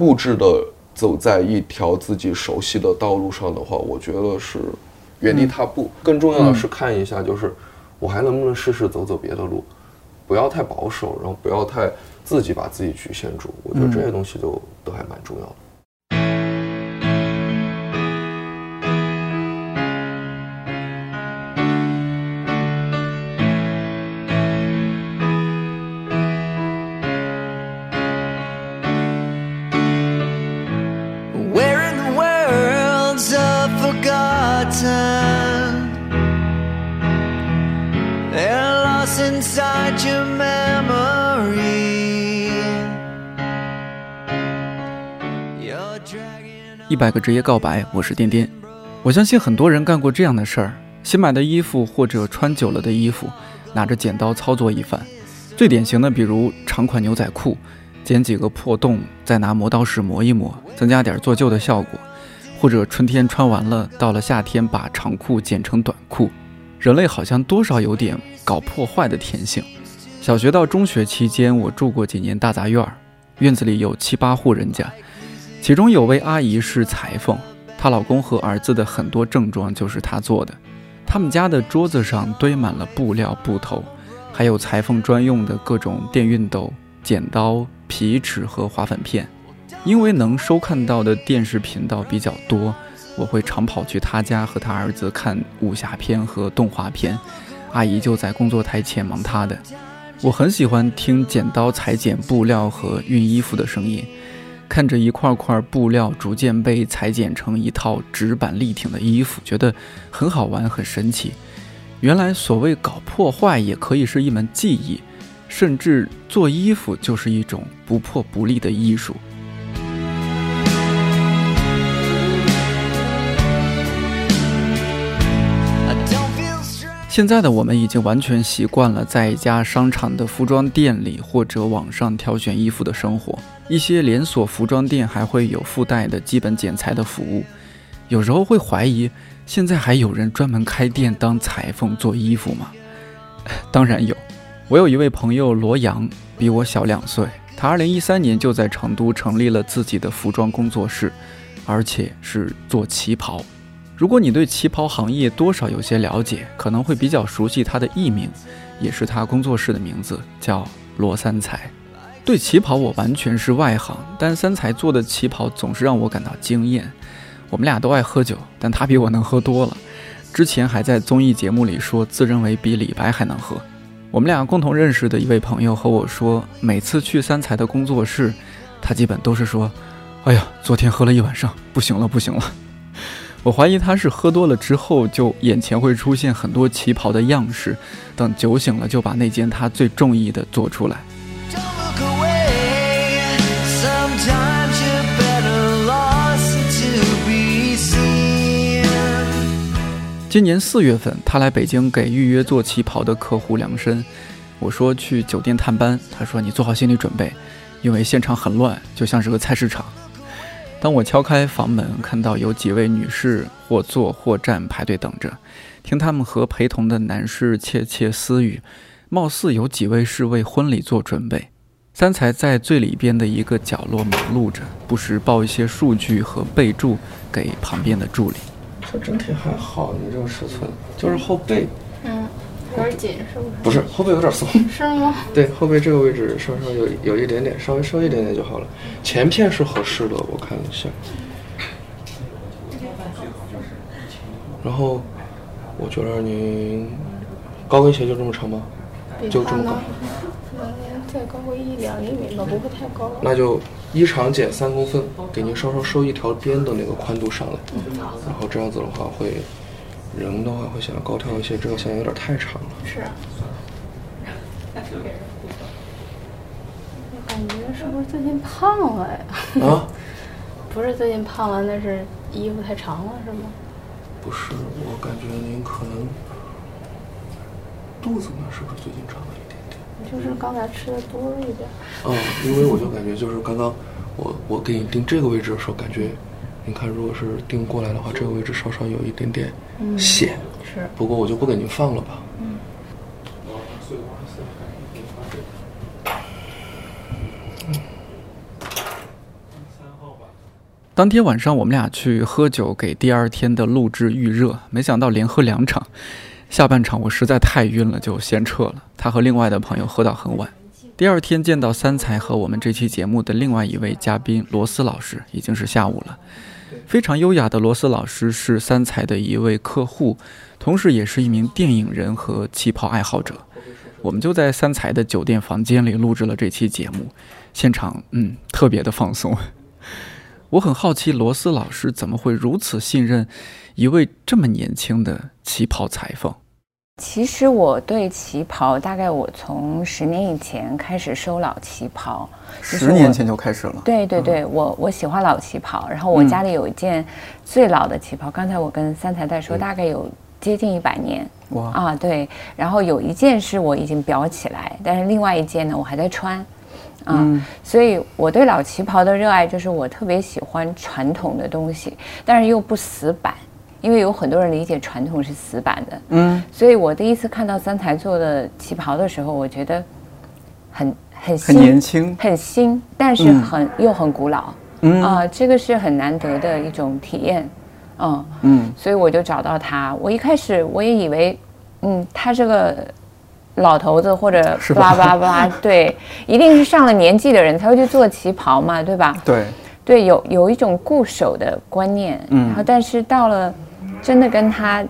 固执的走在一条自己熟悉的道路上的话，我觉得是原地踏步。更重要的是看一下，就是我还能不能试试走走别的路，不要太保守，然后不要太自己把自己局限住。我觉得这些东西都都还蛮重要的。百个职业告白，我是颠颠。我相信很多人干过这样的事儿：新买的衣服或者穿久了的衣服，拿着剪刀操作一番。最典型的，比如长款牛仔裤，剪几个破洞，再拿磨刀石磨一磨，增加点做旧的效果；或者春天穿完了，到了夏天把长裤剪成短裤。人类好像多少有点搞破坏的天性。小学到中学期间，我住过几年大杂院，院子里有七八户人家。其中有位阿姨是裁缝，她老公和儿子的很多正装就是她做的。他们家的桌子上堆满了布料、布头，还有裁缝专用的各种电熨斗、剪刀、皮尺和划粉片。因为能收看到的电视频道比较多，我会常跑去他家和他儿子看武侠片和动画片。阿姨就在工作台前忙她的。我很喜欢听剪刀裁剪布料和熨衣服的声音。看着一块块布料逐渐被裁剪成一套直板立挺的衣服，觉得很好玩，很神奇。原来所谓搞破坏也可以是一门技艺，甚至做衣服就是一种不破不立的艺术。现在的我们已经完全习惯了在一家商场的服装店里或者网上挑选衣服的生活。一些连锁服装店还会有附带的基本剪裁的服务。有时候会怀疑，现在还有人专门开店当裁缝做衣服吗？当然有。我有一位朋友罗阳，比我小两岁。他2013年就在成都成立了自己的服装工作室，而且是做旗袍。如果你对旗袍行业多少有些了解，可能会比较熟悉他的艺名，也是他工作室的名字，叫罗三才。对旗袍我完全是外行，但三才做的旗袍总是让我感到惊艳。我们俩都爱喝酒，但他比我能喝多了。之前还在综艺节目里说，自认为比李白还能喝。我们俩共同认识的一位朋友和我说，每次去三才的工作室，他基本都是说：“哎呀，昨天喝了一晚上，不行了，不行了。”我怀疑他是喝多了之后，就眼前会出现很多旗袍的样式，等酒醒了就把那件他最中意的做出来。今年四月份，他来北京给预约做旗袍的客户量身。我说去酒店探班，他说你做好心理准备，因为现场很乱，就像是个菜市场。当我敲开房门，看到有几位女士或坐或站排队等着，听他们和陪同的男士窃窃私语，貌似有几位是为婚礼做准备。三才在最里边的一个角落忙碌着，不时报一些数据和备注给旁边的助理。这整体还好，你这个尺寸就是后背。有点紧是不是？不是后背有点松，是吗？对，后背这个位置稍稍有有一点点，稍微收一点点就好了。前片是合适的，我看一下。然后，我觉得您高跟鞋就这么长吗？就这么高？能，再高个一两厘米吧，不会太高。那就衣长减三公分，给您稍稍收一条边的那个宽度上来。然后这样子的话会。人的话会显得高挑一些，这个线有点太长了。是。我感觉是不是最近胖了呀？啊？不是最近胖了，那是衣服太长了，是吗？不是，我感觉您可能肚子呢，是不是最近长了一点点？就是刚才吃的多了一点。嗯，因为我就感觉就是刚刚我我给你定这个位置的时候，感觉。你看，如果是定过来的话，这个位置稍稍有一点点显。是。不过我就不给您放了吧。嗯。当天晚上我们俩去喝酒，给第二天的录制预热，没想到连喝两场。下半场我实在太晕了，就先撤了。他和另外的朋友喝到很晚。第二天见到三才和我们这期节目的另外一位嘉宾罗斯老师，已经是下午了。非常优雅的罗斯老师是三才的一位客户，同时也是一名电影人和旗袍爱好者。我们就在三才的酒店房间里录制了这期节目，现场嗯特别的放松。我很好奇罗斯老师怎么会如此信任一位这么年轻的旗袍裁缝。其实我对旗袍，大概我从十年以前开始收老旗袍。十年前就开始了。对对对，我我喜欢老旗袍，然后我家里有一件最老的旗袍，刚才我跟三才在说，大概有接近一百年。哇啊，对。然后有一件是我已经裱起来，但是另外一件呢，我还在穿。嗯，所以我对老旗袍的热爱，就是我特别喜欢传统的东西，但是又不死板。因为有很多人理解传统是死板的，嗯，所以我第一次看到三台做的旗袍的时候，我觉得很很很年轻，很新，但是很又很古老，嗯。啊，这个是很难得的一种体验，嗯嗯，所以我就找到他。我一开始我也以为，嗯，他这个老头子或者巴拉巴拉巴拉，对，一定是上了年纪的人才会去做旗袍嘛，对吧？对。对，有有一种固守的观念，嗯，然后但是到了。真的跟他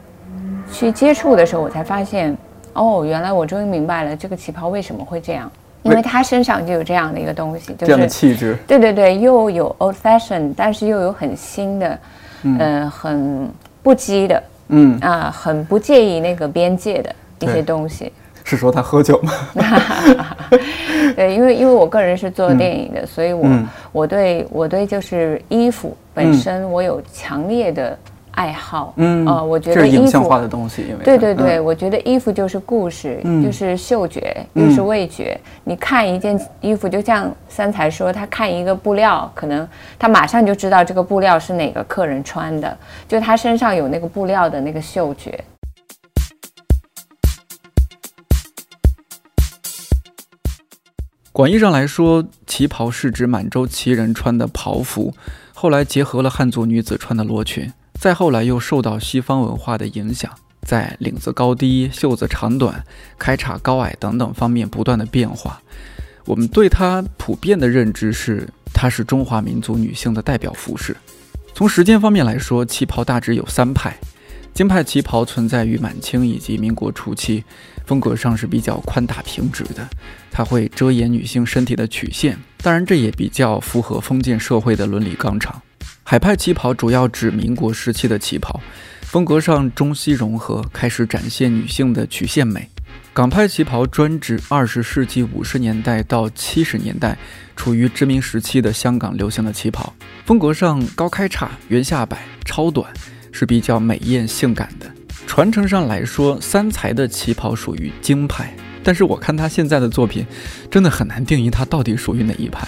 去接触的时候，我才发现，哦，原来我终于明白了这个旗袍为什么会这样，因为他身上就有这样的一个东西，这样的气质。对对对，又有 old fashion，但是又有很新的，嗯，很不羁的，嗯啊，很不介意那个边界的一些东西。是说他喝酒吗？对，因为因为我个人是做电影的，所以我我对我对就是衣服本身我有强烈的。爱好，嗯，呃，我觉得影像化的东西，因为对对对，我觉得衣服就是故事，就是嗅觉，又是味觉。你看一件衣服，就像三才说，他看一个布料，可能他马上就知道这个布料是哪个客人穿的，就他身上有那个布料的那个嗅觉。广义上来说，旗袍是指满洲旗人穿的袍服，后来结合了汉族女子穿的罗裙。再后来又受到西方文化的影响，在领子高低、袖子长短、开叉高矮等等方面不断的变化。我们对它普遍的认知是，它是中华民族女性的代表服饰。从时间方面来说，旗袍大致有三派。京派旗袍存在于满清以及民国初期，风格上是比较宽大平直的，它会遮掩女性身体的曲线，当然这也比较符合封建社会的伦理纲常。海派旗袍主要指民国时期的旗袍，风格上中西融合，开始展现女性的曲线美。港派旗袍专指二十世纪五十年代到七十年代处于殖民时期的香港流行的旗袍，风格上高开叉、圆下摆、超短，是比较美艳性感的。传承上来说，三才的旗袍属于京派，但是我看他现在的作品，真的很难定义他到底属于哪一派。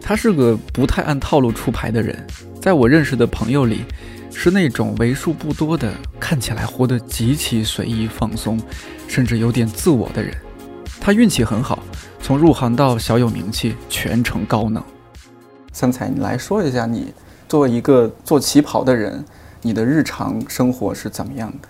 他是个不太按套路出牌的人，在我认识的朋友里，是那种为数不多的看起来活得极其随意放松，甚至有点自我的人。他运气很好，从入行到小有名气，全程高能。三彩，你来说一下，你作为一个做旗袍的人，你的日常生活是怎么样的？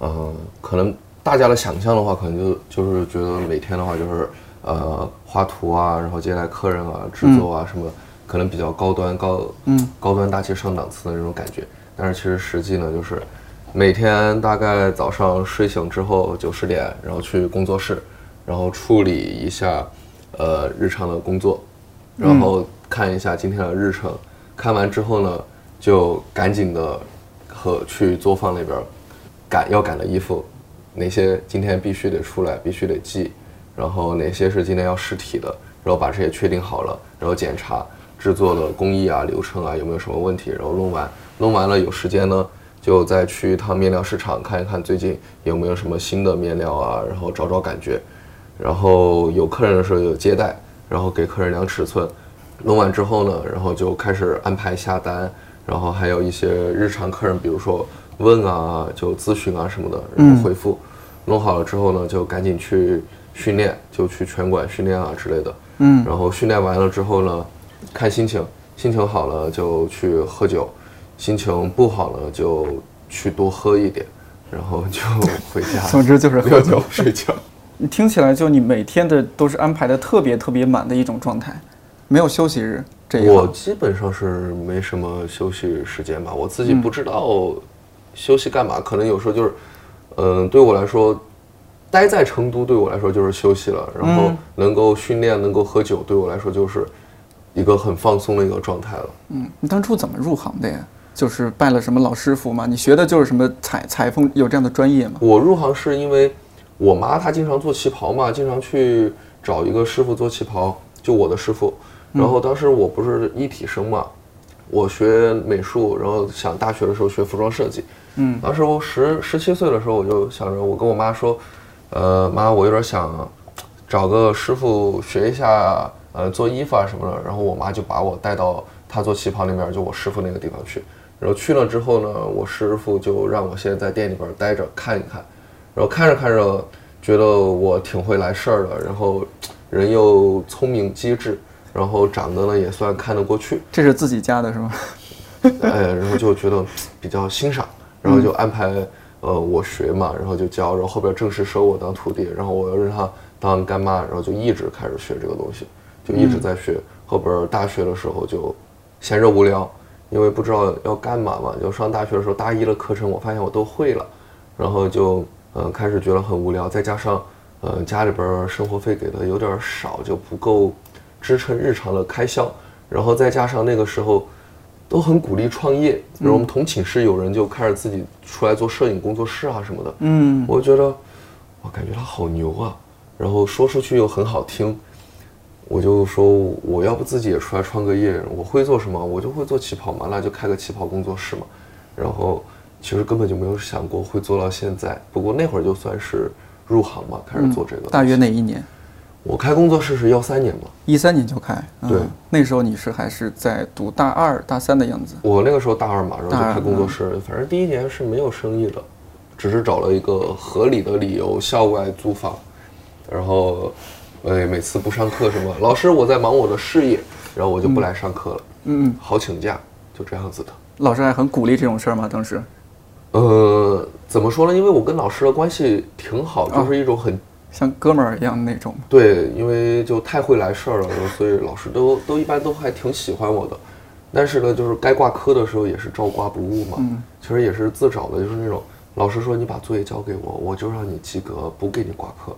嗯，可能大家的想象的话，可能就就是觉得每天的话就是。呃，画图啊，然后接待客人啊，制作啊，什么可能比较高端、高嗯高端大气上档次的那种感觉。但是其实实际呢，就是每天大概早上睡醒之后九十点，然后去工作室，然后处理一下呃日常的工作，然后看一下今天的日程。看完之后呢，就赶紧的和去作坊那边赶要赶的衣服，哪些今天必须得出来，必须得寄。然后哪些是今天要试体的，然后把这些确定好了，然后检查制作的工艺啊、流程啊有没有什么问题，然后弄完，弄完了有时间呢，就再去一趟面料市场看一看最近有没有什么新的面料啊，然后找找感觉，然后有客人的时候有接待，然后给客人量尺寸，弄完之后呢，然后就开始安排下单，然后还有一些日常客人，比如说问啊、就咨询啊什么的，然后回复，弄好了之后呢，就赶紧去。训练就去拳馆训练啊之类的，嗯，然后训练完了之后呢，看心情，心情好了就去喝酒，心情不好了就去多喝一点，然后就回家。总之就是喝酒睡觉。你听起来就你每天的都是安排的特别特别满的一种状态，没有休息日。这我基本上是没什么休息时间吧，我自己不知道休息干嘛，可能有时候就是，嗯，对我来说，待在成都对我来说就是休息了，然后能够训练，能够喝酒，对我来说就是一个很放松的一个状态了。嗯，你当初怎么入行的呀？就是拜了什么老师傅吗？你学的就是什么裁裁缝有这样的专业吗？我入行是因为我妈她经常做旗袍嘛，经常去找一个师傅做旗袍，就我的师傅。然后当时我不是一体生嘛，我学美术，然后想大学的时候学服装设计。嗯，当时我十十七岁的时候，我就想着，我跟我妈说，呃，妈，我有点想找个师傅学一下，呃，做衣服啊什么的。然后我妈就把我带到她做旗袍那边，就我师傅那个地方去。然后去了之后呢，我师傅就让我先在店里边待着看一看。然后看着看着，觉得我挺会来事儿的，然后人又聪明机智。然后长得呢也算看得过去，这是自己家的是吗？哎，然后就觉得比较欣赏，然后就安排呃我学嘛，然后就教，然后后边正式收我当徒弟，然后我又让他当干妈，然后就一直开始学这个东西，就一直在学。后边大学的时候就闲着无聊，因为不知道要干嘛嘛，就上大学的时候大一的课程我发现我都会了，然后就嗯开始觉得很无聊，再加上呃家里边生活费给的有点少，就不够。支撑日常的开销，然后再加上那个时候都很鼓励创业，然后我们同寝室有人就开始自己出来做摄影工作室啊什么的。嗯，我觉得我感觉他好牛啊，然后说出去又很好听，我就说我要不自己也出来创个业，我会做什么？我就会做旗袍嘛，那就开个旗袍工作室嘛。然后其实根本就没有想过会做到现在，不过那会儿就算是入行嘛，开始做这个。大约哪一年？我开工作室是幺三年嘛，一三年就开。对，那时候你是还是在读大二、大三的样子。我那个时候大二嘛，然后就开工作室。反正第一年是没有生意的，只是找了一个合理的理由校外租房，然后，哎，每次不上课什么，老师我在忙我的事业，然后我就不来上课了。嗯嗯，好请假，就这样子的。老师还很鼓励这种事儿吗？当时？呃，怎么说呢？因为我跟老师的关系挺好，就是一种很。像哥们儿一样那种。对，因为就太会来事儿了，所以老师都都一般都还挺喜欢我的。但是呢，就是该挂科的时候也是照挂不误嘛。嗯。其实也是自找的，就是那种老师说你把作业交给我，我就让你及格，不给你挂科。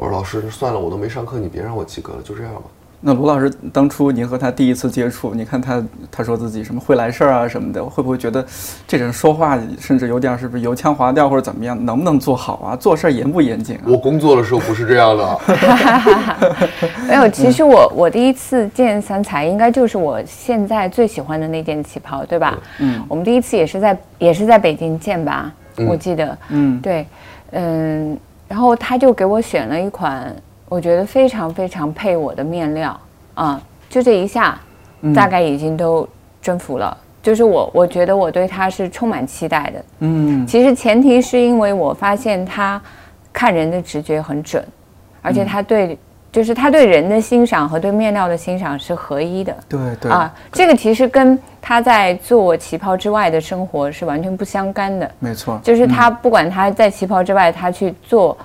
我说老师算了，我都没上课，你别让我及格了，就这样吧。那卢老师当初您和他第一次接触，你看他他说自己什么会来事儿啊什么的，会不会觉得这人说话甚至有点是不是油腔滑调或者怎么样？能不能做好啊？做事严不严谨啊？我工作的时候不是这样的。没有，其实我我第一次见三才，应该就是我现在最喜欢的那件旗袍，对吧？嗯。我们第一次也是在也是在北京见吧？我记得。嗯。对，嗯，然后他就给我选了一款。我觉得非常非常配我的面料啊！就这一下，大概已经都征服了。就是我，我觉得我对他是充满期待的。嗯，其实前提是因为我发现他看人的直觉很准，而且他对，就是他对人的欣赏和对面料的欣赏是合一的。对对啊，这个其实跟他在做旗袍之外的生活是完全不相干的。没错，就是他不管他在旗袍之外，他去做。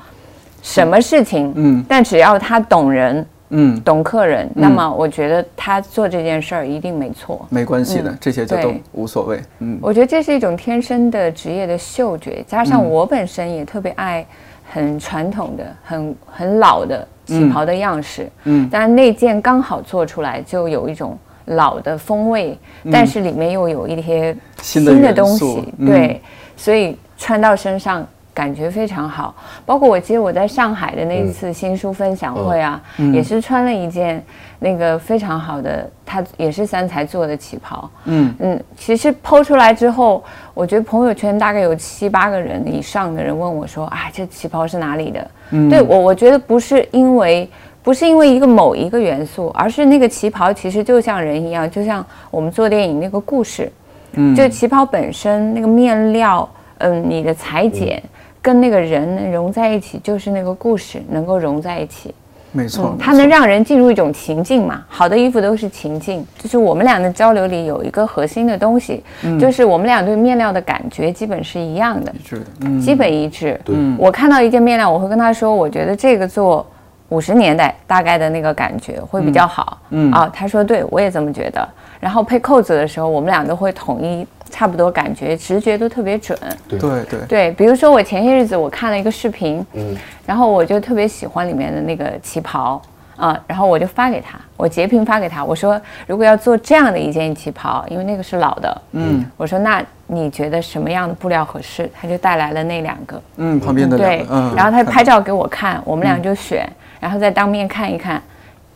什么事情？嗯，但只要他懂人，嗯，懂客人，那么我觉得他做这件事儿一定没错。没关系的，这些就都无所谓。嗯，我觉得这是一种天生的职业的嗅觉，加上我本身也特别爱很传统的、很很老的旗袍的样式。嗯，但那件刚好做出来就有一种老的风味，但是里面又有一些新的东西。对，所以穿到身上。感觉非常好，包括我记得我在上海的那一次新书分享会啊，也是穿了一件那个非常好的，它也是三才做的旗袍。嗯嗯，其实剖出来之后，我觉得朋友圈大概有七八个人以上的人问我说：“啊，这旗袍是哪里的？”对我，我觉得不是因为不是因为一个某一个元素，而是那个旗袍其实就像人一样，就像我们做电影那个故事。嗯，就旗袍本身那个面料，嗯，你的裁剪。跟那个人融在一起，就是那个故事能够融在一起。没错，它能让人进入一种情境嘛。好的衣服都是情境，就是我们俩的交流里有一个核心的东西，就是我们俩对面料的感觉基本是一样的，一致的，基本一致。对，我看到一件面料，我会跟他说，我觉得这个做五十年代大概的那个感觉会比较好。嗯啊，他说对，我也这么觉得。然后配扣子的时候，我们俩都会统一。差不多感觉直觉都特别准，对对对对。比如说我前些日子我看了一个视频，嗯，然后我就特别喜欢里面的那个旗袍啊，然后我就发给他，我截屏发给他，我说如果要做这样的一件旗袍，因为那个是老的，嗯，我说那你觉得什么样的布料合适？他就带来了那两个，嗯，旁边的对，嗯，然后他拍照给我看，我们俩就选，然后再当面看一看，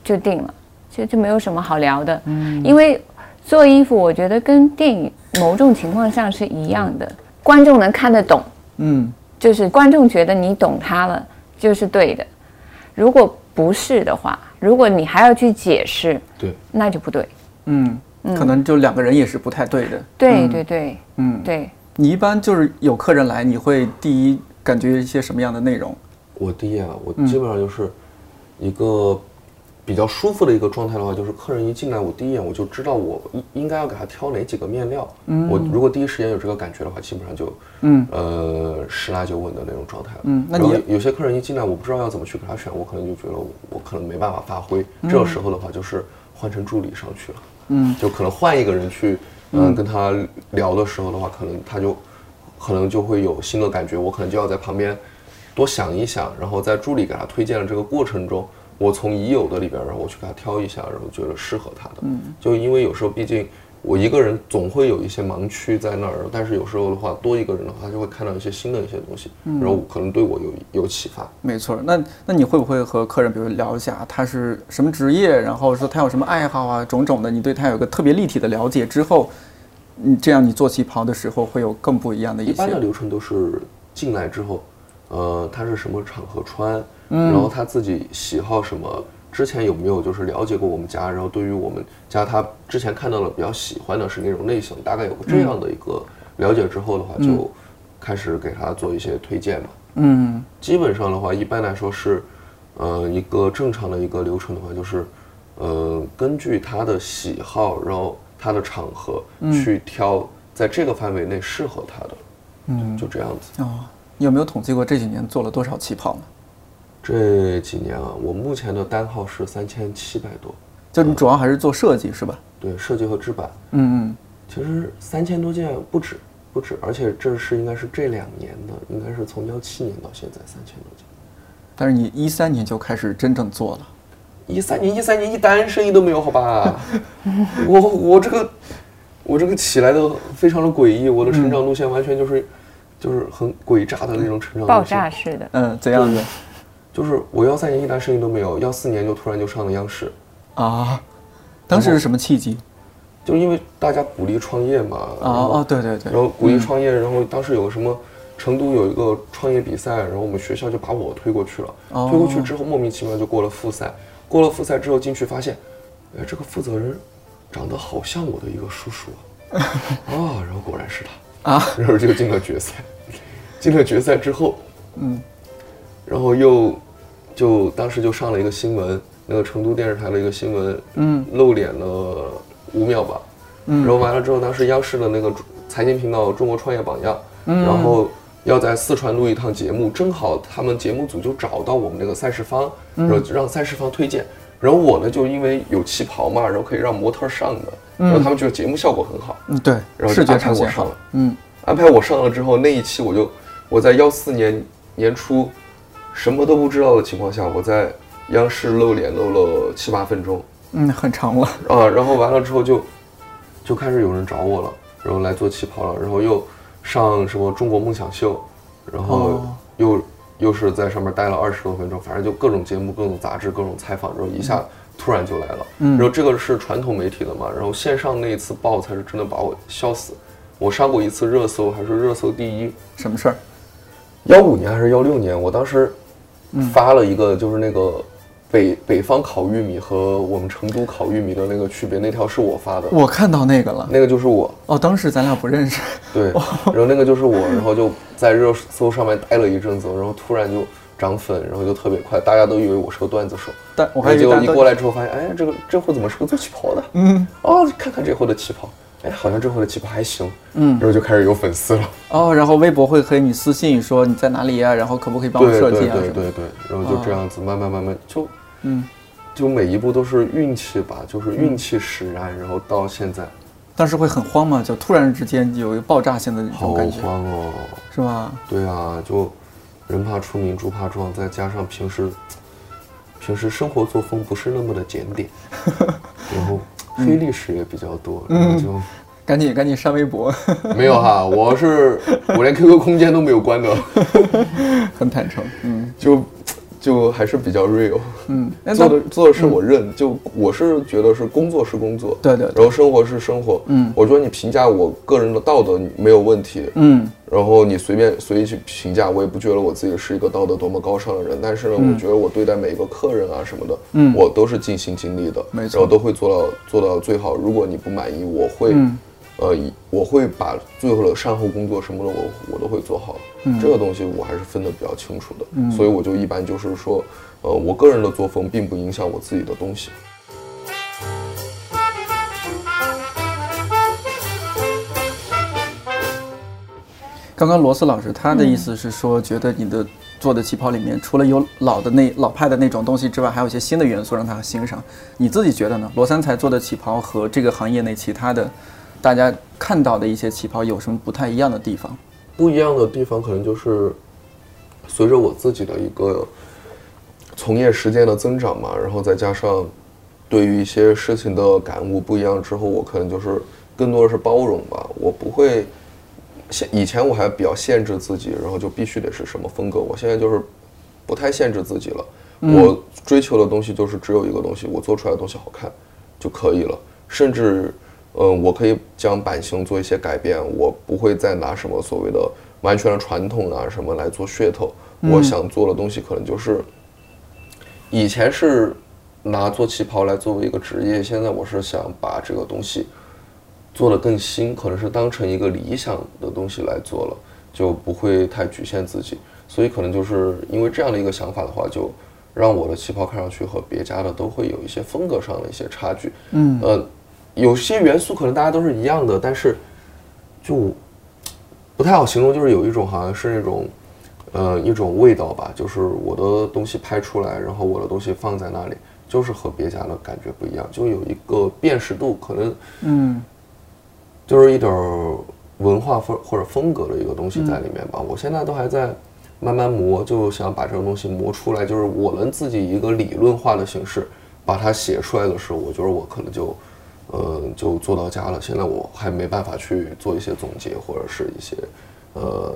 就定了，就就没有什么好聊的，嗯，因为。做衣服，我觉得跟电影某种情况上是一样的，观众能看得懂，嗯，就是观众觉得你懂他了，就是对的。如果不是的话，如果你还要去解释，对，那就不对。嗯，可能就两个人也是不太对的。对对对，嗯，对。你一般就是有客人来，你会第一感觉一些什么样的内容？我第一啊，我基本上就是一个。比较舒服的一个状态的话，就是客人一进来，我第一眼我就知道我应应该要给他挑哪几个面料。嗯，我如果第一时间有这个感觉的话，基本上就嗯呃十拿九稳的那种状态了。嗯，那你有些客人一进来，我不知道要怎么去给他选，我可能就觉得我可能没办法发挥。这个时候的话，就是换成助理上去了。嗯，就可能换一个人去嗯跟他聊的时候的话，可能他就可能就会有新的感觉。我可能就要在旁边多想一想，然后在助理给他推荐的这个过程中。我从已有的里边，然后我去给他挑一下，然后觉得适合他的。嗯，就因为有时候毕竟我一个人总会有一些盲区在那儿，但是有时候的话多一个人的话，他就会看到一些新的一些东西，然后可能对我有有启发。没错，那那你会不会和客人比如聊一下他是什么职业，然后说他有什么爱好啊，种种的，你对他有个特别立体的了解之后，你这样你做旗袍的时候会有更不一样的一些。一般的流程都是进来之后，呃，他是什么场合穿。然后他自己喜好什么？之前有没有就是了解过我们家？然后对于我们家，他之前看到了比较喜欢的是哪种类型，大概有个这样的一个了解之后的话，就开始给他做一些推荐嘛。嗯，基本上的话，一般来说是，呃，一个正常的一个流程的话，就是，呃，根据他的喜好，然后他的场合去挑在这个范围内适合他的。嗯，就这样子。哦，你有没有统计过这几年做了多少旗袍呢？这几年啊，我目前的单号是三千七百多，就你主要还是做设计是吧？对，设计和制版。嗯嗯，其实三千多件不止，不止，而且这是应该是这两年的，应该是从幺七年到现在三千多件。但是你一三年就开始真正做了，一三年一三年一单生意都没有，好吧？我我这个我这个起来的非常的诡异，我的成长路线完全就是就是很诡诈的那种成长，爆炸式的。嗯，怎样的？就是我幺三年一点生意都没有，幺四年就突然就上了央视，啊，当时是什么契机？就因为大家鼓励创业嘛，哦哦对对对，然后鼓励创业，然后当时有个什么成都有一个创业比赛，然后我们学校就把我推过去了，推过去之后莫名其妙就过了复赛，过了复赛之后进去发现，哎这个负责人长得好像我的一个叔叔啊，啊然后果然是他啊，然后就进了决赛，进了决赛之后，嗯。然后又，就当时就上了一个新闻，那个成都电视台的一个新闻，嗯，露脸了五秒吧，嗯，然后完了之后，当时央视的那个财经频道《中国创业榜样》，嗯，然后要在四川录一趟节目，正好他们节目组就找到我们那个赛事方，然后让赛事方推荐，然后我呢就因为有旗袍嘛，然后可以让模特上的，然后他们觉得节目效果很好，嗯，对，然后就安排我上了，嗯，安排我上了之后，那一期我就我在幺四年年初。什么都不知道的情况下，我在央视露脸露了七八分钟，嗯，很长了啊。然后完了之后就就开始有人找我了，然后来做旗袍了，然后又上什么中国梦想秀，然后又又是在上面待了二十多分钟，反正就各种节目、各种杂志、各种采访，然后一下突然就来了。嗯，然后这个是传统媒体的嘛，然后线上那一次爆才是真的把我笑死。我上过一次热搜，还是热搜第一。什么事儿？幺五年还是幺六年？我当时。发了一个就是那个北北方烤玉米和我们成都烤玉米的那个区别，那条是我发的。我看到那个了，那个就是我。哦，当时咱俩不认识。对，然后那个就是我，然后就在热搜上面待了一阵子，然后突然就涨粉，然后就特别快，大家都以为我是个段子手。但我还结果一过来之后发现，哎，这个这货怎么是个做旗袍的？嗯，哦，看看这货的旗袍，哎，好像这货的旗袍还行。嗯，然后就开始有粉丝了。哦，然后微博会和你私信说你在哪里呀？然后可不可以帮我设计啊？对对对对，然后就这样子慢慢慢慢就，嗯，就每一步都是运气吧，就是运气使然，然后到现在。当时会很慌吗？就突然之间有一个爆炸性的那种感觉。好慌哦，是吧？对啊，就人怕出名猪怕壮，再加上平时平时生活作风不是那么的检点，然后黑历史也比较多，然后就 赶紧赶紧删微博。没有哈，我是我连 QQ 空间都没有关的，很坦诚。嗯，就。就还是比较 real，嗯，做的做的事我认，就我是觉得是工作是工作，对对，然后生活是生活，嗯，我觉得你评价我个人的道德没有问题，嗯，然后你随便随意去评价，我也不觉得我自己是一个道德多么高尚的人，但是呢，我觉得我对待每一个客人啊什么的，嗯，我都是尽心尽力的，没错，然后都会做到做到最好。如果你不满意，我会。呃，我会把最后的善后工作什么的，我我都会做好。这个东西我还是分得比较清楚的，所以我就一般就是说，呃，我个人的作风并不影响我自己的东西。刚刚罗斯老师他的意思是说，觉得你的做的旗袍里面除了有老的那老派的那种东西之外，还有一些新的元素让他欣赏。你自己觉得呢？罗三才做的旗袍和这个行业内其他的。大家看到的一些旗袍有什么不太一样的地方？不一样的地方可能就是随着我自己的一个从业时间的增长嘛，然后再加上对于一些事情的感悟不一样之后，我可能就是更多的是包容吧。我不会限以前我还比较限制自己，然后就必须得是什么风格。我现在就是不太限制自己了。我追求的东西就是只有一个东西，我做出来的东西好看就可以了，甚至。嗯，我可以将版型做一些改变，我不会再拿什么所谓的完全的传统啊什么来做噱头。我想做的东西可能就是，以前是拿做旗袍来作为一个职业，现在我是想把这个东西做得更新，可能是当成一个理想的东西来做了，就不会太局限自己。所以可能就是因为这样的一个想法的话，就让我的旗袍看上去和别家的都会有一些风格上的一些差距。嗯，呃。有些元素可能大家都是一样的，但是就不太好形容，就是有一种好像是那种，呃，一种味道吧。就是我的东西拍出来，然后我的东西放在那里，就是和别家的感觉不一样，就有一个辨识度，可能，嗯，就是一点文化风或者风格的一个东西在里面吧。我现在都还在慢慢磨，就想把这个东西磨出来，就是我能自己一个理论化的形式把它写出来的时候，我觉得我可能就。呃，就做到家了。现在我还没办法去做一些总结，或者是一些，呃，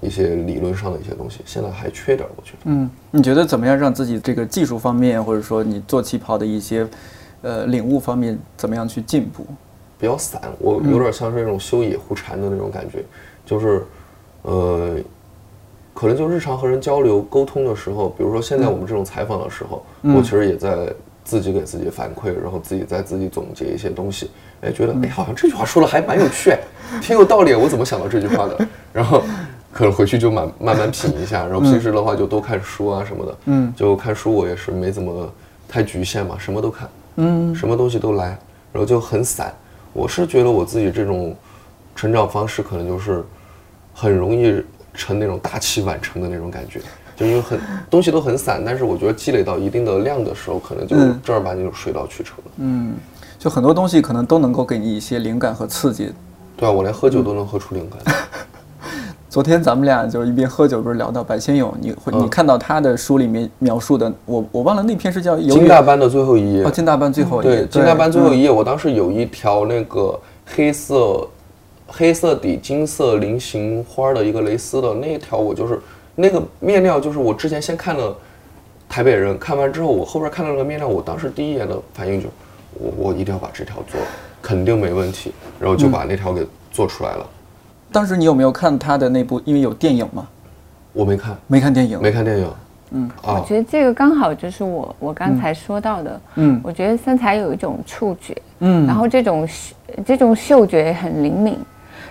一些理论上的一些东西，现在还缺点，我觉得。嗯，你觉得怎么样让自己这个技术方面，或者说你做旗袍的一些，呃，领悟方面，怎么样去进步？比较散，我有点像是那种修野狐禅的那种感觉，就是，呃，可能就日常和人交流沟通的时候，比如说现在我们这种采访的时候，我其实也在。自己给自己反馈，然后自己再自己总结一些东西，哎，觉得哎，好像这句话说的还蛮有趣，挺有道理。我怎么想到这句话的？然后可能回去就慢慢慢品一下。然后平时的话就多看书啊什么的。嗯，就看书我也是没怎么太局限嘛，什么都看，嗯，什么东西都来，然后就很散。我是觉得我自己这种成长方式可能就是很容易成那种大器晚成的那种感觉。就因为很东西都很散，但是我觉得积累到一定的量的时候，可能就正儿八经就水到渠成了。嗯，就很多东西可能都能够给你一些灵感和刺激。对啊，我连喝酒都能喝出灵感。昨天咱们俩就是一边喝酒，不是聊到白先勇，你会你看到他的书里面描述的，我我忘了那篇是叫《金大班的最后一页》。哦，金大班最后一页。对，金大班最后一页，我当时有一条那个黑色黑色底金色菱形花的一个蕾丝的那一条，我就是。那个面料就是我之前先看了台北人，看完之后我后边看到那个面料，我当时第一眼的反应就，我我一定要把这条做，肯定没问题，然后就把那条给做出来了。当时你有没有看他的那部？因为有电影嘛。我没看，没看电影，没看电影。嗯，我觉得这个刚好就是我我刚才说到的。嗯，我觉得三才有一种触觉，嗯，然后这种这种嗅觉很灵敏，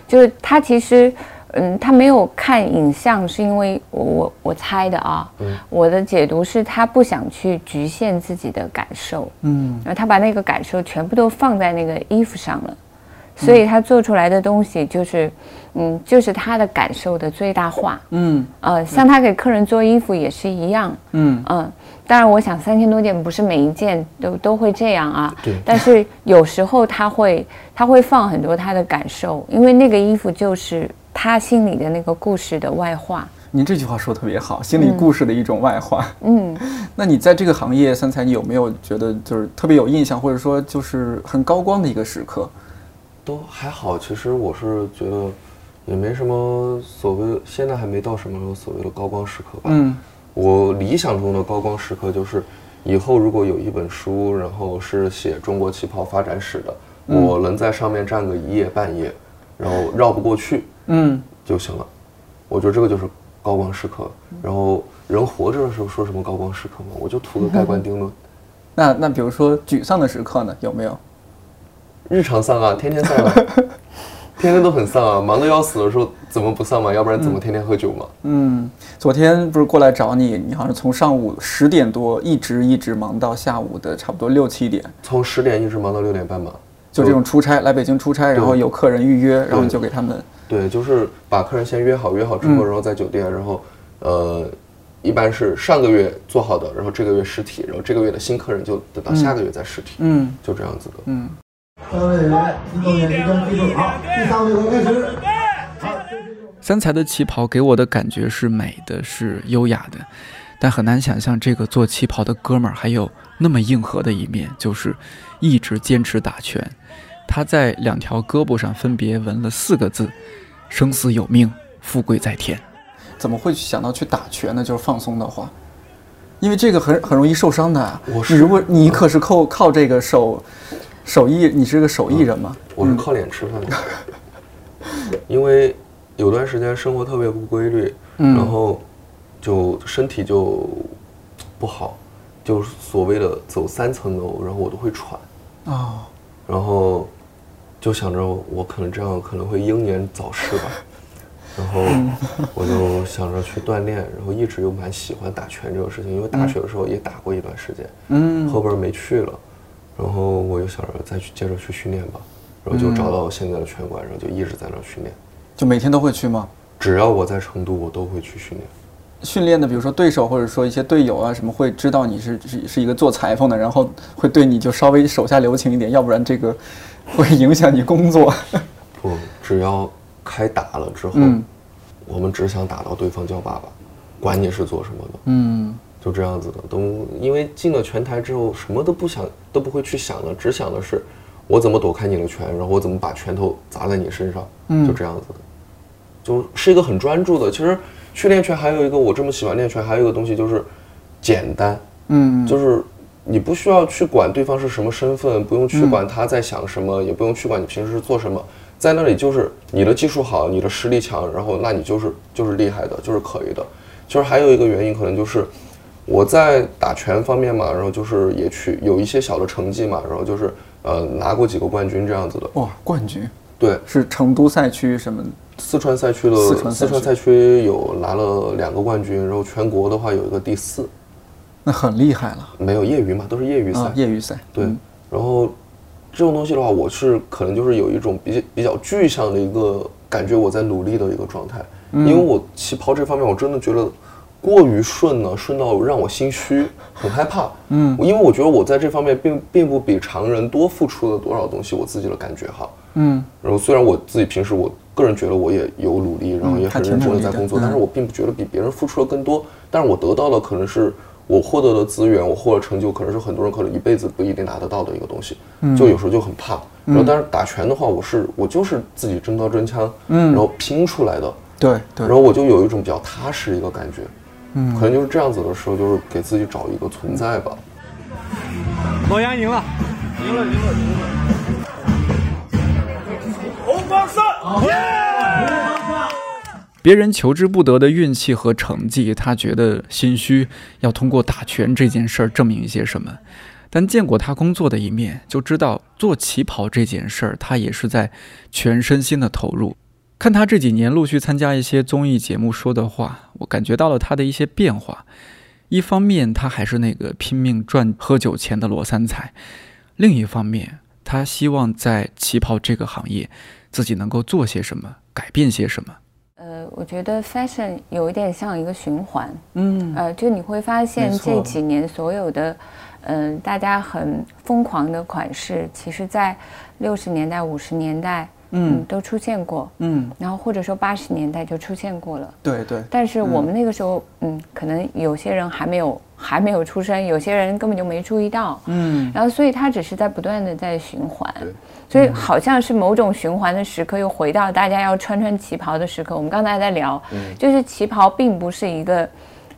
就是他其实。嗯，他没有看影像，是因为我我我猜的啊。嗯。我的解读是他不想去局限自己的感受。嗯。然后他把那个感受全部都放在那个衣服上了，所以他做出来的东西就是，嗯，就是他的感受的最大化。嗯。呃，像他给客人做衣服也是一样。嗯。嗯。当然，我想三千多件不是每一件都都会这样啊。对。但是有时候他会他会放很多他的感受，因为那个衣服就是他心里的那个故事的外化。您这句话说特别好，心理故事的一种外化。嗯。那你在这个行业，三才，你有没有觉得就是特别有印象，或者说就是很高光的一个时刻？都还好，其实我是觉得也没什么所谓，现在还没到什么所谓的高光时刻吧。嗯。我理想中的高光时刻就是，以后如果有一本书，然后是写中国旗袍发展史的，我能在上面站个一夜半夜，然后绕不过去，嗯，就行了。我觉得这个就是高光时刻。然后人活着的时候说什么高光时刻吗？我就图个盖棺定论。那那比如说沮丧的时刻呢？有没有？日常丧啊，天天丧啊。天天都很丧啊，忙得要死的时候怎么不丧嘛？要不然怎么天天喝酒嘛？嗯，昨天不是过来找你，你好像从上午十点多一直一直忙到下午的差不多六七点，从十点一直忙到六点半嘛。就这种出差来北京出差，然后有客人预约，然后就给他们。对，就是把客人先约好，约好之后，然后在酒店，然后呃，一般是上个月做好的，然后这个月实体，然后这个月的新客人就等到下个月再实体。嗯，就这样子的。嗯。三位演员，请动眼时间记住。好，第三回合开始。三才的旗袍给我的感觉是美的，是优雅的，但很难想象这个做旗袍的哥们儿还有那么硬核的一面，就是一直坚持打拳。他在两条胳膊上分别纹了四个字：“生死有命，富贵在天。”怎么会想到去打拳呢？就是放松的话，因为这个很很容易受伤的。我是如果你可是靠靠这个手。手艺，你是个手艺人吗？我是靠脸吃饭的，因为有段时间生活特别不规律，然后就身体就不好，就是所谓的走三层楼，然后我都会喘哦，然后就想着我可能这样可能会英年早逝吧，然后我就想着去锻炼，然后一直又蛮喜欢打拳这个事情，因为大学的时候也打过一段时间，嗯，后边没去了。然后我就想着再去接着去训练吧，然后就找到现在的拳馆，然后就一直在那儿训练。就每天都会去吗？只要我在成都，我都会去训练。训练的，比如说对手或者说一些队友啊什么，会知道你是是是一个做裁缝的，然后会对你就稍微手下留情一点，要不然这个会影响你工作。不，只要开打了之后，我们只想打到对方叫爸爸，管你是做什么的。嗯。就这样子的，都因为进了拳台之后，什么都不想，都不会去想了，只想的是我怎么躲开你的拳，然后我怎么把拳头砸在你身上，就这样子的，就是一个很专注的。其实去练拳还有一个，我这么喜欢练拳，还有一个东西就是简单，嗯，就是你不需要去管对方是什么身份，不用去管他在想什么，也不用去管你平时是做什么，在那里就是你的技术好，你的实力强，然后那你就是就是厉害的，就是可以的。就是还有一个原因，可能就是。我在打拳方面嘛，然后就是也去有一些小的成绩嘛，然后就是呃拿过几个冠军这样子的。哇，冠军！对，是成都赛区什么？四川赛区的四川四川赛区有拿了两个冠军，然后全国的话有一个第四。那很厉害了。没有业余嘛，都是业余赛。业余赛。对，然后这种东西的话，我是可能就是有一种比比较具象的一个感觉，我在努力的一个状态。因为我旗袍这方面，我真的觉得。过于顺了，顺到让我心虚，很害怕。嗯，因为我觉得我在这方面并并不比常人多付出了多少东西，我自己的感觉哈。嗯，然后虽然我自己平时我个人觉得我也有努力，然后也很认真的在工作，但是我并不觉得比别人付出了更多。但是我得到的可能是我获得的资源，我获得成就，可能是很多人可能一辈子不一定拿得到的一个东西。就有时候就很怕。然后但是打拳的话，我是我就是自己真刀真枪，嗯，然后拼出来的。对对。然后我就有一种比较踏实的一个感觉。嗯，可能就是这样子的时候，就是给自己找一个存在吧。老杨赢了，赢了，赢了，赢了！红光三，别人求之不得的运气和成绩，他觉得心虚，要通过打拳这件事儿证明一些什么。但见过他工作的一面，就知道做旗袍这件事儿，他也是在全身心的投入。看他这几年陆续参加一些综艺节目说的话，我感觉到了他的一些变化。一方面，他还是那个拼命赚喝酒钱的罗三彩；另一方面，他希望在旗袍这个行业，自己能够做些什么，改变些什么。呃，我觉得 fashion 有一点像一个循环，嗯，呃，就你会发现这几年所有的，嗯，大家很疯狂的款式，其实在六十年代、五十年代。嗯，都出现过，嗯，然后或者说八十年代就出现过了，对对。但是我们那个时候，嗯，可能有些人还没有还没有出生，有些人根本就没注意到，嗯。然后所以它只是在不断的在循环，所以好像是某种循环的时刻又回到大家要穿穿旗袍的时刻。我们刚才在聊，就是旗袍并不是一个，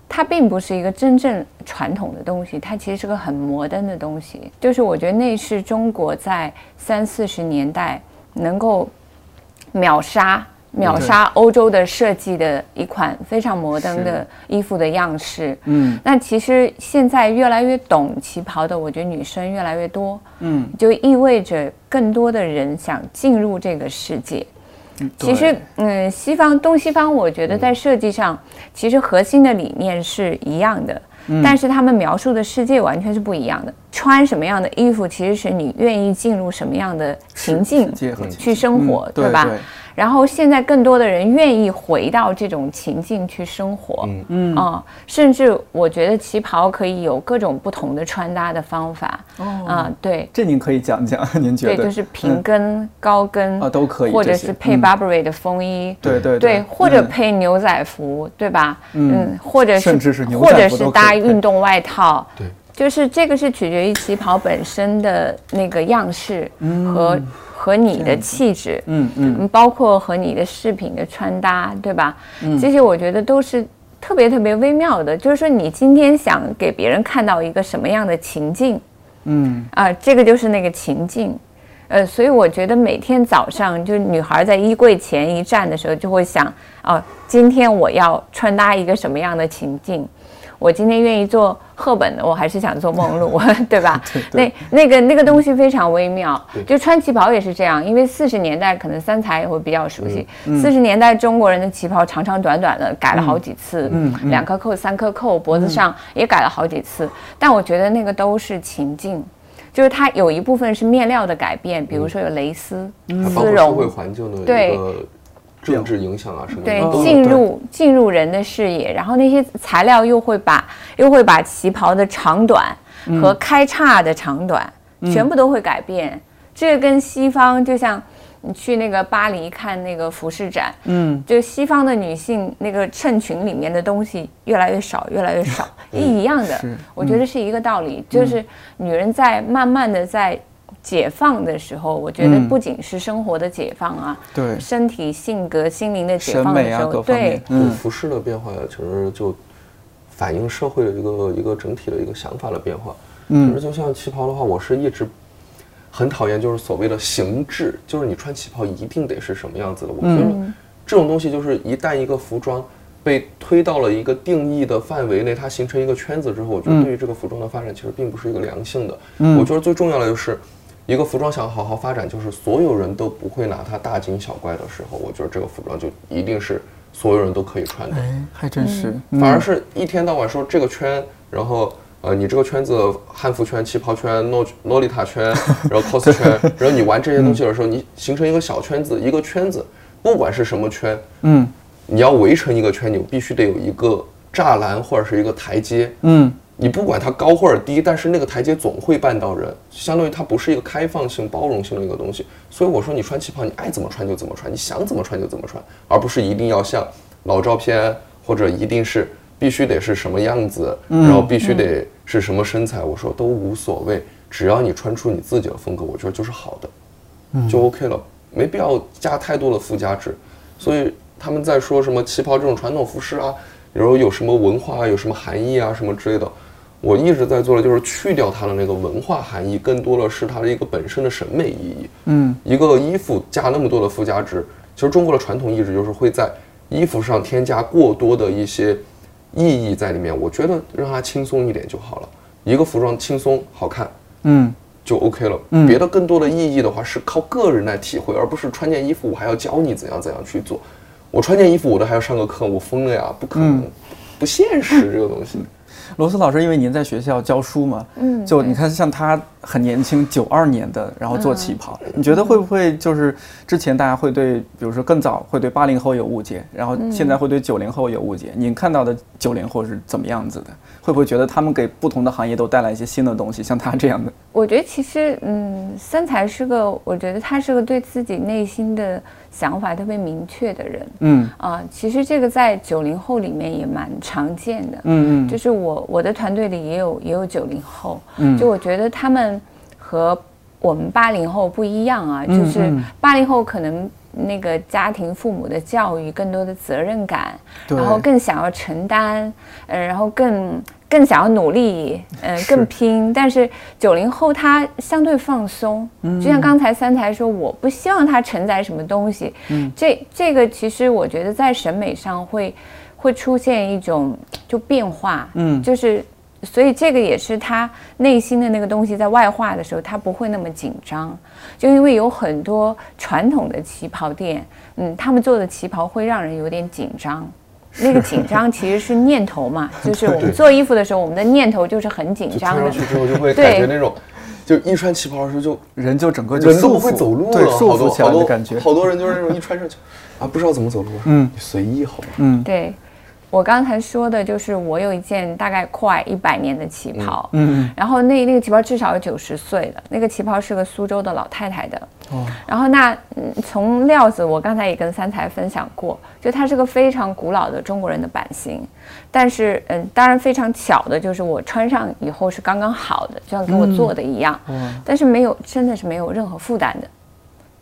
它并不是一个真正传统的东西，它其实是个很摩登的东西。就是我觉得那是中国在三四十年代。能够秒杀秒杀欧洲的设计的一款非常摩登的衣服的样式。嗯，那其实现在越来越懂旗袍的，我觉得女生越来越多。嗯，就意味着更多的人想进入这个世界。其实，嗯，西方东西方，我觉得在设计上，其实核心的理念是一样的。但是他们描述的世界完全是不一样的。穿什么样的衣服，其实是你愿意进入什么样的情境去生活，对吧？然后现在更多的人愿意回到这种情境去生活，嗯。嗯。啊，甚至我觉得旗袍可以有各种不同的穿搭的方法，哦。啊，对，这您可以讲讲，您觉得？对，就是平跟、高跟啊都可以，或者是配 Burberry 的风衣，对对对，或者配牛仔服，对吧？嗯，或者是甚至是牛仔或者是搭运动外套，对，就是这个是取决于旗袍本身的那个样式和。和你的气质，嗯嗯，包括和你的饰品的穿搭，对吧？嗯，这些我觉得都是特别特别微妙的。就是说，你今天想给别人看到一个什么样的情境，嗯啊，这个就是那个情境。呃，所以我觉得每天早上，就女孩在衣柜前一站的时候，就会想，哦，今天我要穿搭一个什么样的情境。我今天愿意做赫本的，我还是想做梦露，对吧？那那个那个东西非常微妙，就穿旗袍也是这样。因为四十年代可能三才也会比较熟悉，四十年代中国人的旗袍长长短短的，改了好几次，两颗扣、三颗扣，脖子上也改了好几次。但我觉得那个都是情境，就是它有一部分是面料的改变，比如说有蕾丝、丝绒，对。政治影响啊什么？对，进入进入人的视野，然后那些材料又会把又会把旗袍的长短和开叉的长短全部都会改变。这跟西方就像你去那个巴黎看那个服饰展，嗯，就西方的女性那个衬裙里面的东西越来越少，越来越少，一样的，我觉得是一个道理，就是女人在慢慢的在。解放的时候，我觉得不仅是生活的解放啊，对，身体、性格、心灵的解放的时候，对，嗯，服饰的变化其实就反映社会的一个一个整体的一个想法的变化。嗯，其实就像旗袍的话，我是一直很讨厌，就是所谓的形制，就是你穿旗袍一定得是什么样子的。我觉得这种东西就是一旦一个服装被推到了一个定义的范围内，它形成一个圈子之后，我觉得对于这个服装的发展其实并不是一个良性的。嗯，我觉得最重要的就是。一个服装想好好发展，就是所有人都不会拿它大惊小怪的时候，我觉得这个服装就一定是所有人都可以穿的。哎，还真是。反而是一天到晚说这个圈，然后呃，你这个圈子汉服圈、旗袍圈、洛洛丽塔圈，然后 cos 圈，然后你玩这些东西的时候，你形成一个小圈子，一个圈子，不管是什么圈，嗯，你要围成一个圈，你必须得有一个栅栏或者是一个台阶，嗯。你不管它高或者低，但是那个台阶总会绊到人，相当于它不是一个开放性、包容性的一个东西。所以我说，你穿旗袍，你爱怎么穿就怎么穿，你想怎么穿就怎么穿，而不是一定要像老照片或者一定是必须得是什么样子，然后必须得是什么身材。我说都无所谓，只要你穿出你自己的风格，我觉得就是好的，就 OK 了，没必要加太多的附加值。所以他们在说什么旗袍这种传统服饰啊，然后有什么文化、有什么含义啊什么之类的。我一直在做的就是去掉它的那个文化含义，更多的是它的一个本身的审美意义。嗯，一个衣服加那么多的附加值，其实中国的传统意识就是会在衣服上添加过多的一些意义在里面。我觉得让它轻松一点就好了，一个服装轻松好看，嗯，就 OK 了。别的更多的意义的话，是靠个人来体会，而不是穿件衣服我还要教你怎样怎样去做。我穿件衣服我都还要上个课，我疯了呀！不可能，不现实这个东西。罗斯老师，因为您在学校教书嘛，嗯，就你看像他很年轻，九二年的，然后做旗袍，你觉得会不会就是之前大家会对，比如说更早会对八零后有误解，然后现在会对九零后有误解？您看到的九零后是怎么样子的？会不会觉得他们给不同的行业都带来一些新的东西？像他这样的，我觉得其实，嗯，三才是个，我觉得他是个对自己内心的。想法特别明确的人，嗯啊，其实这个在九零后里面也蛮常见的，嗯嗯，就是我我的团队里也有也有九零后，嗯，就我觉得他们和我们八零后不一样啊，就是八零后可能那个家庭父母的教育更多的责任感，然后更想要承担，呃，然后更。更想要努力，嗯，更拼。但是九零后他相对放松，就像刚才三台说，我不希望他承载什么东西。嗯，这这个其实我觉得在审美上会会出现一种就变化。嗯，就是所以这个也是他内心的那个东西在外化的时候，他不会那么紧张。就因为有很多传统的旗袍店，嗯，他们做的旗袍会让人有点紧张。那个紧张其实是念头嘛，就是我们做衣服的时候，我们的念头就是很紧张的。穿上去之后就会感觉那种，就一穿旗袍的时候就人就整个人都不会走路了，束缚起来的感觉。好多人就是那种一穿上去啊，不知道怎么走路。嗯，随意好吗？嗯，对。我刚才说的就是我有一件大概快一百年的旗袍，嗯，然后那那个旗袍至少有九十岁了，那个旗袍是个苏州的老太太的，哦，然后那从料子我刚才也跟三才分享过，就它是个非常古老的中国人的版型，但是嗯，当然非常巧的就是我穿上以后是刚刚好的，就像给我做的一样，嗯，但是没有真的是没有任何负担的，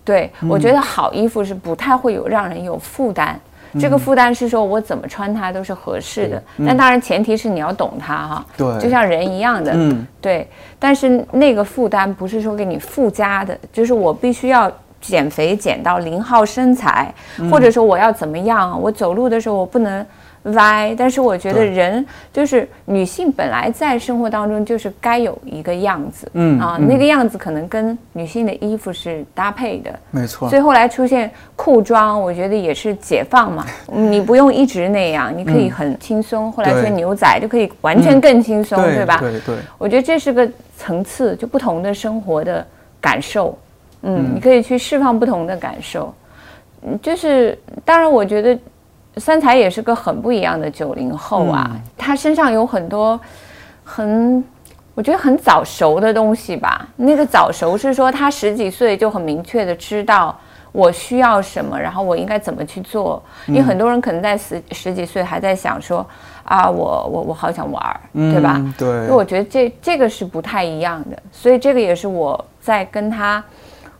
对我觉得好衣服是不太会有让人有负担。这个负担是说，我怎么穿它都是合适的，但当然前提是你要懂它哈。对，就像人一样的。嗯，对。但是那个负担不是说给你附加的，就是我必须要减肥减到零号身材，或者说我要怎么样，我走路的时候我不能。歪，但是我觉得人就是女性本来在生活当中就是该有一个样子，嗯啊，那个样子可能跟女性的衣服是搭配的，没错。所以后来出现裤装，我觉得也是解放嘛，你不用一直那样，你可以很轻松。后来穿牛仔就可以完全更轻松，对吧？对对。我觉得这是个层次，就不同的生活的感受，嗯，你可以去释放不同的感受，嗯，就是当然，我觉得。三才也是个很不一样的九零后啊，他身上有很多很，我觉得很早熟的东西吧。那个早熟是说他十几岁就很明确的知道我需要什么，然后我应该怎么去做。因为很多人可能在十十几岁还在想说啊，我我我好想玩，对吧？对。我觉得这这个是不太一样的，所以这个也是我在跟他。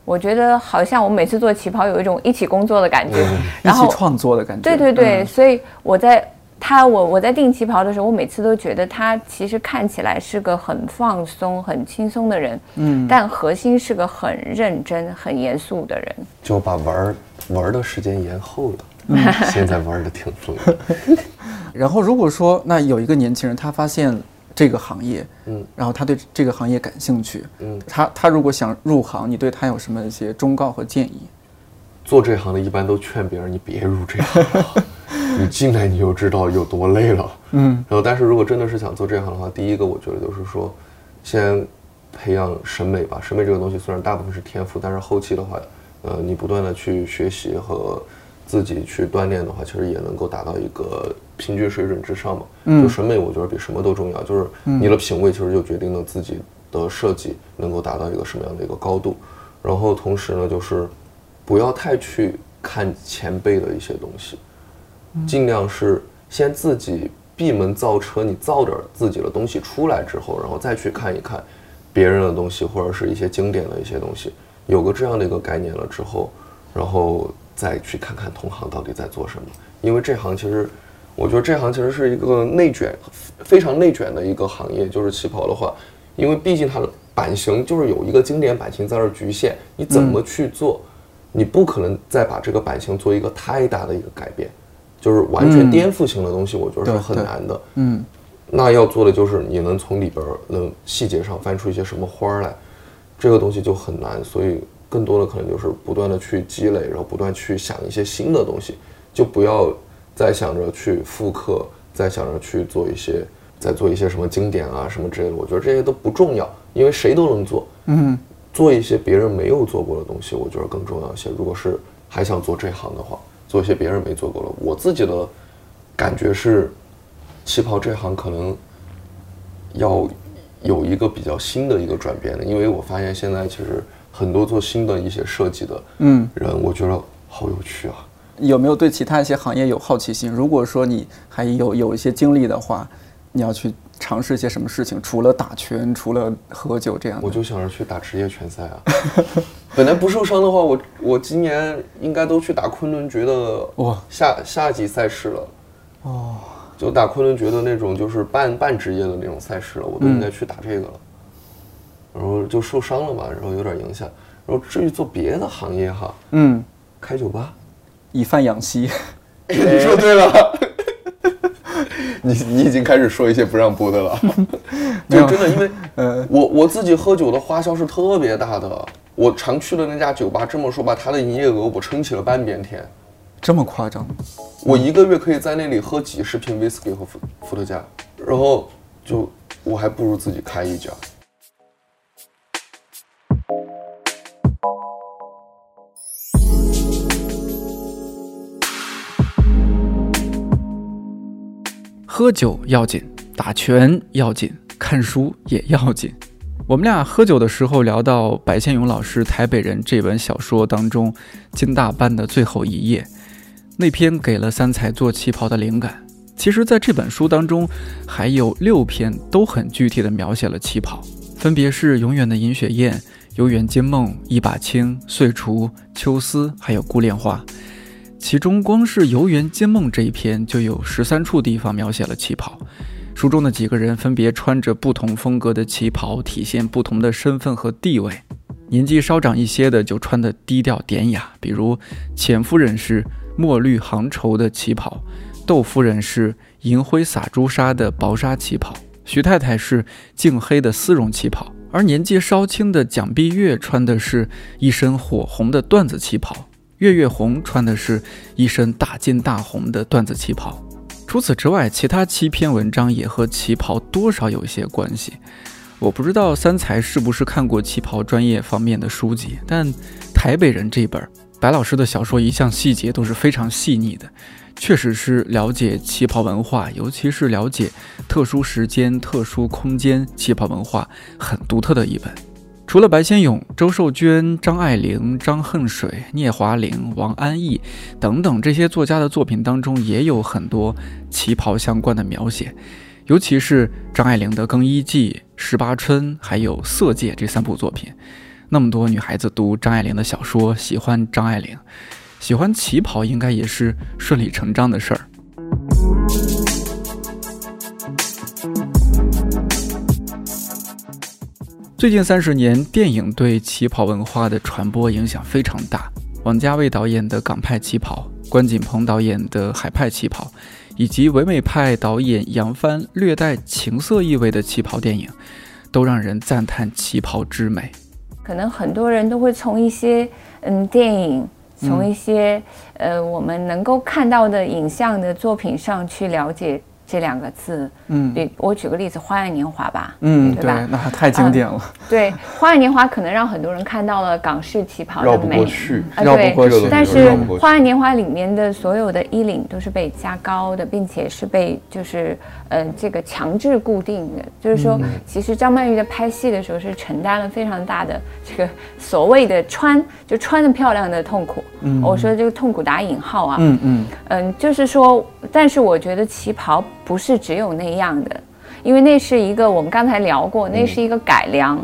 我觉得好像我每次做旗袍有一种一起工作的感觉，一起创作的感觉。对对对，所以我在他我我在订旗袍的时候，我每次都觉得他其实看起来是个很放松、很轻松的人，嗯，但核心是个很认真、很严肃的人。就把玩玩的时间延后了，现在玩的挺疯。然后如果说那有一个年轻人，他发现。这个行业，嗯，然后他对这个行业感兴趣，嗯，他他如果想入行，你对他有什么一些忠告和建议？做这行的一般都劝别人你别入这行，你进来你就知道有多累了，嗯。然后，但是如果真的是想做这行的话，第一个我觉得就是说，先培养审美吧。审美这个东西虽然大部分是天赋，但是后期的话，呃，你不断的去学习和自己去锻炼的话，其实也能够达到一个。平均水准之上嘛，就审美，我觉得比什么都重要。就是你的品味，其实就决定了自己的设计能够达到一个什么样的一个高度。然后同时呢，就是不要太去看前辈的一些东西，尽量是先自己闭门造车，你造点自己的东西出来之后，然后再去看一看别人的东西，或者是一些经典的一些东西，有个这样的一个概念了之后，然后再去看看同行到底在做什么。因为这行其实。我觉得这行其实是一个内卷，非常内卷的一个行业。就是旗袍的话，因为毕竟它的版型就是有一个经典版型在这儿局限，你怎么去做，你不可能再把这个版型做一个太大的一个改变，就是完全颠覆性的东西，我觉得是很难的。嗯，那要做的就是你能从里边能细节上翻出一些什么花儿来，这个东西就很难，所以更多的可能就是不断的去积累，然后不断去想一些新的东西，就不要再想着去复刻，在想着去做一些，在做一些什么经典啊什么之类的。我觉得这些都不重要，因为谁都能做。嗯，做一些别人没有做过的东西，我觉得更重要一些。如果是还想做这行的话，做一些别人没做过的，我自己的感觉是，旗袍这行可能要。有一个比较新的一个转变的，因为我发现现在其实很多做新的一些设计的嗯人，我觉得好有趣啊。有没有对其他一些行业有好奇心？如果说你还有有一些经历的话，你要去尝试一些什么事情？除了打拳，除了喝酒这样，我就想着去打职业拳赛啊。本来不受伤的话，我我今年应该都去打昆仑决的哇下下级赛事了。哦。就打昆仑决的那种，就是半半职业的那种赛事了，我都应该去打这个了。然后就受伤了嘛，然后有点影响。然后至于做别的行业哈，嗯，开酒吧，以贩养吸。你说对了，你你已经开始说一些不让播的了。就真的，因为呃，我我自己喝酒的花销是特别大的。我常去的那家酒吧，这么说吧，它的营业额我撑起了半边天。这么夸张？我一个月可以在那里喝几十瓶威士忌和伏伏特加，然后就我还不如自己开一家。喝酒要紧，打拳要紧，看书也要紧。我们俩喝酒的时候聊到白先勇老师《台北人》这本小说当中金大班的最后一页。那篇给了三彩做旗袍的灵感。其实，在这本书当中，还有六篇都很具体的描写了旗袍，分别是《永远的银雪艳》《游园惊梦》《一把青》《岁除》《秋思》还有《孤恋花》。其中，光是《游园惊梦》这一篇就有十三处地方描写了旗袍。书中的几个人分别穿着不同风格的旗袍，体现不同的身份和地位。年纪稍长一些的就穿得低调典雅，比如钱夫人是。墨绿杭绸的旗袍，窦夫人是银灰洒朱砂的薄纱旗袍，徐太太是净黑的丝绒旗袍，而年纪稍轻的蒋碧月穿的是一身火红的缎子旗袍，月月红穿的是一身大金大红的缎子旗袍。除此之外，其他七篇文章也和旗袍多少有些关系。我不知道三才是不是看过旗袍专业方面的书籍，但台北人这本。白老师的小说一向细节都是非常细腻的，确实是了解旗袍文化，尤其是了解特殊时间、特殊空间旗袍文化很独特的一本。除了白先勇、周寿娟、张爱玲、张恨水、聂华苓、王安忆等等这些作家的作品当中，也有很多旗袍相关的描写，尤其是张爱玲的《更衣记》《十八春》还有《色戒》这三部作品。那么多女孩子读张爱玲的小说，喜欢张爱玲，喜欢旗袍应该也是顺理成章的事儿。最近三十年，电影对旗袍文化的传播影响非常大。王家卫导演的港派旗袍，关锦鹏导演的海派旗袍，以及唯美派导演杨帆略带情色意味的旗袍电影，都让人赞叹旗袍之美。可能很多人都会从一些嗯电影，从一些呃我们能够看到的影像的作品上去了解。这两个字，嗯，比我举个例子，《花样年华》吧，嗯，对吧？那太经典了。对，《花样年华》可能让很多人看到了港式旗袍的美，啊，对。但是《花样年华》里面的所有的衣领都是被加高的，并且是被就是呃这个强制固定的。就是说，其实张曼玉在拍戏的时候是承担了非常大的这个所谓的穿就穿的漂亮的痛苦。嗯，我说这个痛苦打引号啊。嗯嗯嗯，就是说，但是我觉得旗袍。不是只有那样的，因为那是一个我们刚才聊过，那是一个改良，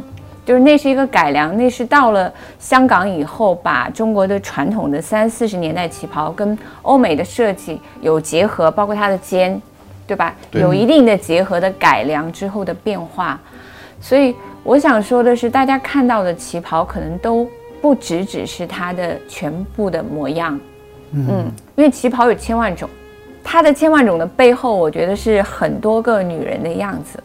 就是那是一个改良，那是到了香港以后，把中国的传统的三四十年代旗袍跟欧美的设计有结合，包括它的肩，对吧？有一定的结合的改良之后的变化。所以我想说的是，大家看到的旗袍可能都不只只是它的全部的模样，嗯，因为旗袍有千万种。它的千万种的背后，我觉得是很多个女人的样子，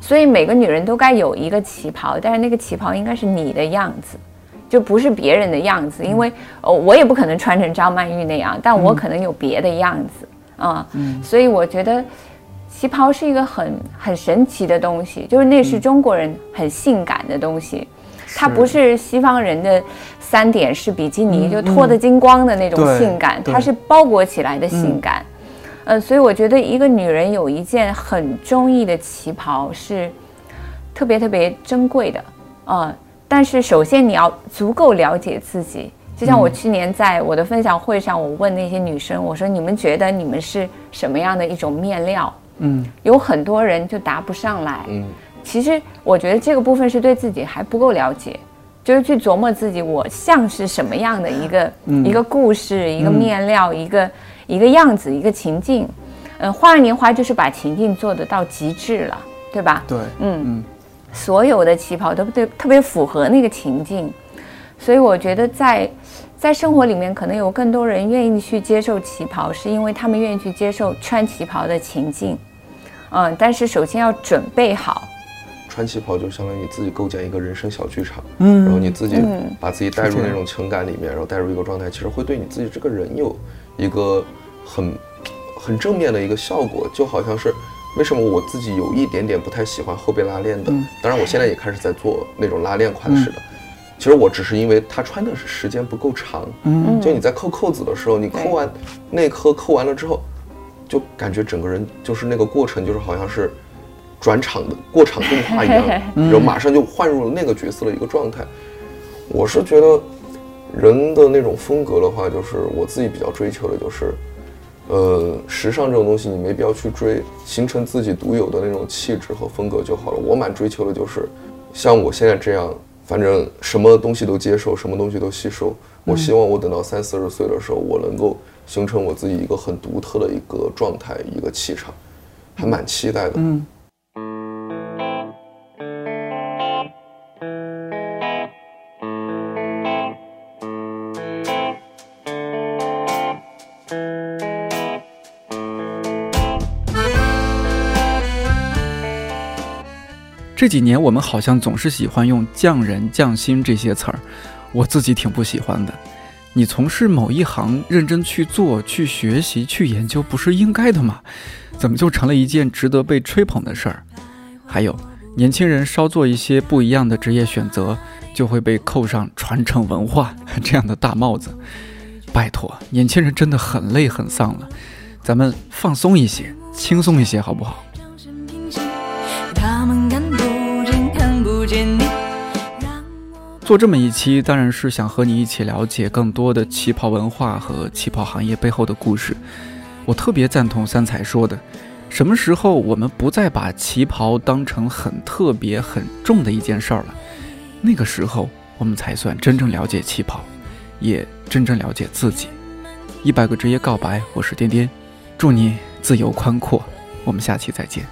所以每个女人都该有一个旗袍，但是那个旗袍应该是你的样子，就不是别人的样子。因为哦，我也不可能穿成张曼玉那样，但我可能有别的样子啊。所以我觉得旗袍是一个很很神奇的东西，就是那是中国人很性感的东西。它不是西方人的三点式比基尼，就脱得精光的那种性感，它是包裹起来的性感。呃，所以我觉得一个女人有一件很中意的旗袍是特别特别珍贵的啊。但是首先你要足够了解自己，就像我去年在我的分享会上，我问那些女生，我说你们觉得你们是什么样的一种面料？嗯，有很多人就答不上来。嗯。其实我觉得这个部分是对自己还不够了解，就是去琢磨自己我像是什么样的一个一个故事、一个面料、一个一个样子、一个情境。嗯，花样年华就是把情境做得到极致了，对吧？对，嗯嗯，所有的旗袍都对特别符合那个情境，所以我觉得在在生活里面可能有更多人愿意去接受旗袍，是因为他们愿意去接受穿旗袍的情境。嗯，但是首先要准备好。穿旗袍就相当于你自己构建一个人生小剧场，嗯，然后你自己把自己带入那种情感里面，然后带入一个状态，其实会对你自己这个人有一个很很正面的一个效果。就好像是为什么我自己有一点点不太喜欢后背拉链的，当然我现在也开始在做那种拉链款式的。其实我只是因为他穿的是时间不够长，嗯，就你在扣扣子的时候，你扣完那颗扣完了之后，就感觉整个人就是那个过程，就是好像是。转场的过场动画一样，然后马上就换入了那个角色的一个状态。我是觉得，人的那种风格的话，就是我自己比较追求的，就是，呃，时尚这种东西你没必要去追，形成自己独有的那种气质和风格就好了。我蛮追求的就是，像我现在这样，反正什么东西都接受，什么东西都吸收。我希望我等到三四十岁的时候，我能够形成我自己一个很独特的一个状态，一个气场，还蛮期待的。嗯。这几年我们好像总是喜欢用匠人、匠心这些词儿，我自己挺不喜欢的。你从事某一行，认真去做、去学习、去研究，不是应该的吗？怎么就成了一件值得被吹捧的事儿？还有，年轻人稍做一些不一样的职业选择，就会被扣上传承文化 这样的大帽子。拜托，年轻人真的很累很丧了，咱们放松一些，轻松一些，好不好？做这么一期，当然是想和你一起了解更多的旗袍文化和旗袍行业背后的故事。我特别赞同三彩说的，什么时候我们不再把旗袍当成很特别、很重的一件事儿了？那个时候，我们才算真正了解旗袍，也真正了解自己。一百个职业告白，我是颠颠，祝你自由宽阔。我们下期再见。